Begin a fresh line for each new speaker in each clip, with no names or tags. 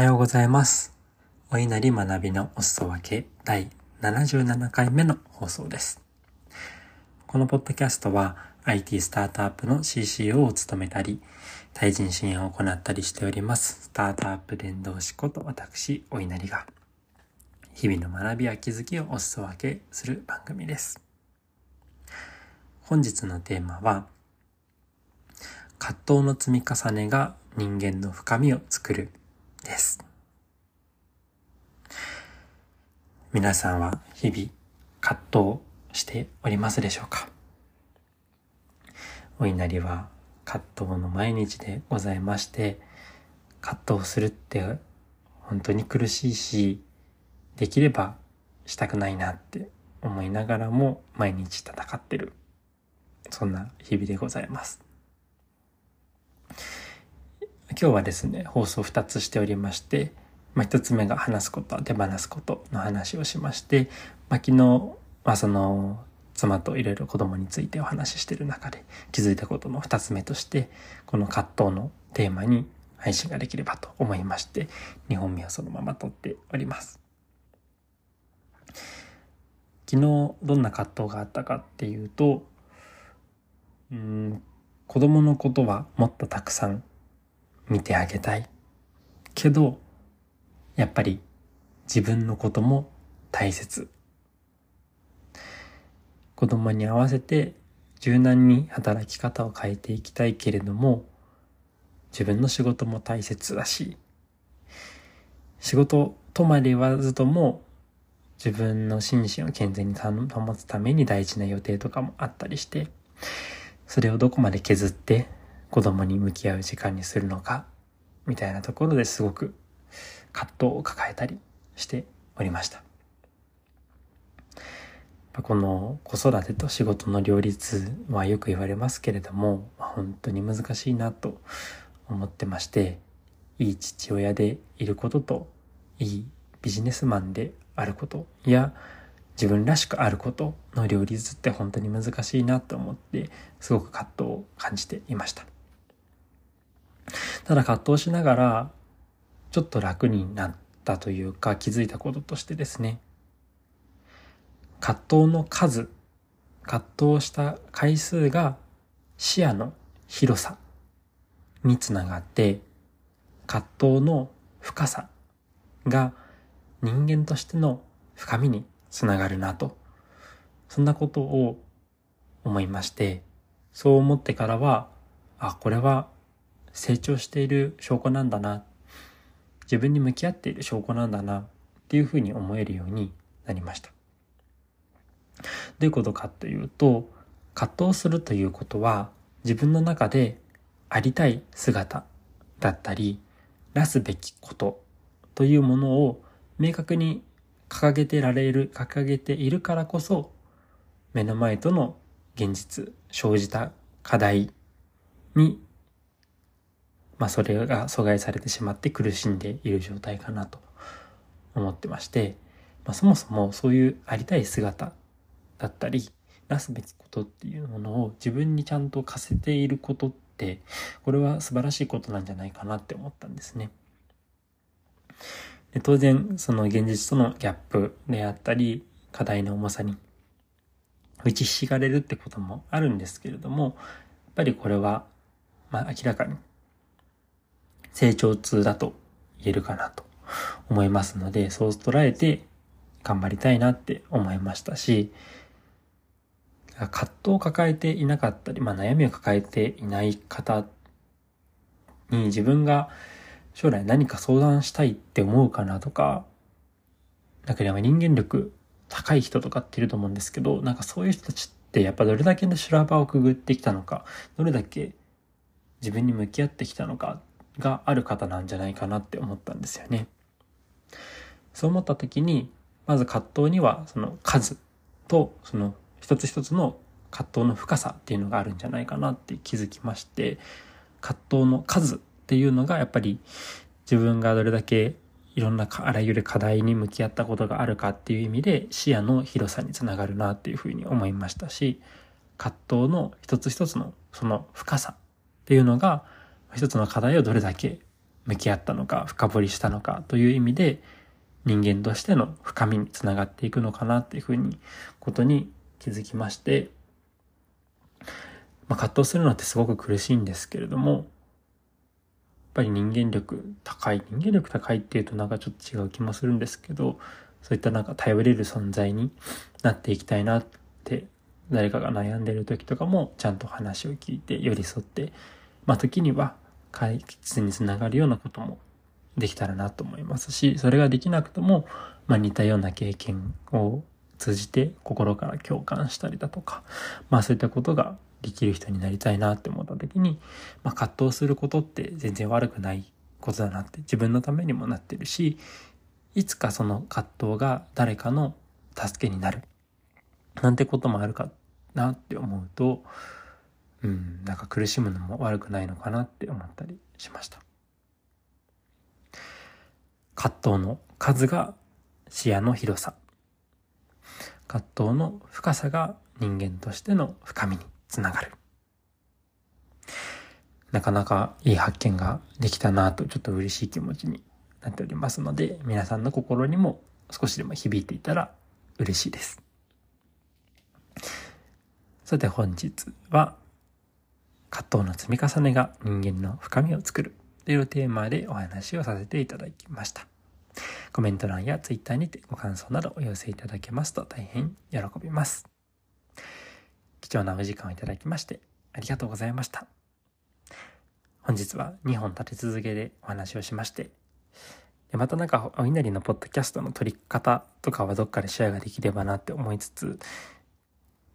はようございます。お稲荷学びのお裾分け第77回目の放送です。このポッドキャストは IT スタートアップの CCO を務めたり、対人支援を行ったりしております、スタートアップ伝道師こと私、お稲荷が、日々の学びや気づきをお裾分けする番組です。本日のテーマは、葛藤の積み重ねが人間の深みを作るです。皆さんは日々葛藤しておりますでしょうか？お稲荷は葛藤の毎日でございまして、葛藤するって本当に苦しいし、できればしたくないなって思いながらも毎日戦ってる。そんな日々でございます。今日はですね、放送2つしておりまして、まあ、1つ目が話すこと、手放すことの話をしまして、まあ、昨日、まあ、その、妻といろいろ子供についてお話ししている中で気づいたことの2つ目として、この葛藤のテーマに配信ができればと思いまして、2本目をそのまま撮っております。昨日どんな葛藤があったかっていうと、うん、子供のことはもっとたくさん見てあげたい。けど、やっぱり自分のことも大切。子供に合わせて柔軟に働き方を変えていきたいけれども、自分の仕事も大切だし、仕事とまで言わずとも、自分の心身を健全に保つために大事な予定とかもあったりして、それをどこまで削って子供に向き合う時間にするのか、みたいなところですごく葛藤を抱えたりしておりました。この子育てと仕事の両立はよく言われますけれども、本当に難しいなと思ってまして、いい父親でいることと、いいビジネスマンであることや、自分らしくあることの両立って本当に難しいなと思って、すごく葛藤を感じていました。ただ葛藤しながら、ちょっと楽になったというか気づいたこととしてですね、葛藤の数、葛藤した回数が視野の広さにつながって、葛藤の深さが人間としての深みにつながるなと、そんなことを思いまして、そう思ってからは、あ、これは成長している証拠なんだな、自分に向き合っている証拠なんだな、っていうふうに思えるようになりました。どういうことかというと、葛藤するということは、自分の中でありたい姿だったり、なすべきことというものを明確に掲げてられる、掲げているからこそ、目の前との現実、生じた課題に、まあそれが阻害されてしまって苦しんでいる状態かなと思ってまして、まあそもそもそういうありたい姿だったり、なすべきことっていうものを自分にちゃんと課せていることって、これは素晴らしいことなんじゃないかなって思ったんですね。で当然、その現実とのギャップであったり、課題の重さに打ちひしがれるってこともあるんですけれども、やっぱりこれは、まあ明らかに成長痛だと言えるかなと思いますので、そう捉えて頑張りたいなって思いましたし、葛藤を抱えていなかったり、まあ悩みを抱えていない方に自分が将来何か相談したいって思うかなとか、なんか人間力高い人とかっていると思うんですけど、なんかそういう人たちってやっぱどれだけの修羅場をくぐってきたのか、どれだけ自分に向き合ってきたのかがある方なんじゃないかなって思ったんですよね。そう思った時に、まず葛藤にはその数とその一つ一つの葛藤の深さっていうのがあるんじゃないかなって気づきまして、葛藤の数っていうのがやっぱり自分がどれだけいろんなあらゆる課題に向き合ったことがあるかっていう意味で視野の広さにつながるなっていうふうに思いましたし、葛藤の一つ一つのその深さっていうのが一つの課題をどれだけ向き合ったのか深掘りしたのかという意味で人間としての深みにつながっていくのかなっていうふうにことに気づきまして、まあ、葛藤するのってすごく苦しいんですけれどもやっぱり人間力高い人間力高いっていうとなんかちょっと違う気もするんですけどそういったなんか頼れる存在になっていきたいなって誰かが悩んでる時とかもちゃんと話を聞いて寄り添ってまあ時には解決につながるようなこともできたらなと思いますし、それができなくても、まあ似たような経験を通じて心から共感したりだとか、まあそういったことができる人になりたいなって思った時に、まあ葛藤することって全然悪くないことだなって自分のためにもなってるし、いつかその葛藤が誰かの助けになる。なんてこともあるかなって思うと、うん、なんか苦しむのも悪くないのかなって思ったりしました。葛藤の数が視野の広さ。葛藤の深さが人間としての深みにつながる。なかなかいい発見ができたなとちょっと嬉しい気持ちになっておりますので、皆さんの心にも少しでも響いていたら嬉しいです。さて本日は葛藤の積み重ねが人間の深みを作るというテーマでお話をさせていただきました。コメント欄やツイッターにてご感想などお寄せいただけますと大変喜びます。貴重なお時間をいただきましてありがとうございました。本日は2本立て続けでお話をしまして、でまたなんかお稲荷のポッドキャストの撮り方とかはどっかでシェアができればなって思いつつ、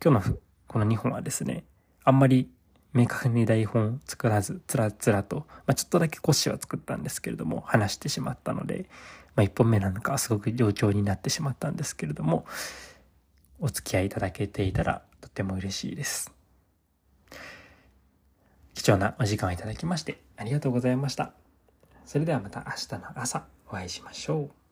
今日のこの2本はですね、あんまり明確に台本作らず、つらつらと、まあ、ちょっとだけ腰は作ったんですけれども、話してしまったので、まあ、一本目なのかすごく冗長になってしまったんですけれども、お付き合いいただけていたらとても嬉しいです。貴重なお時間をいただきましてありがとうございました。それではまた明日の朝お会いしましょう。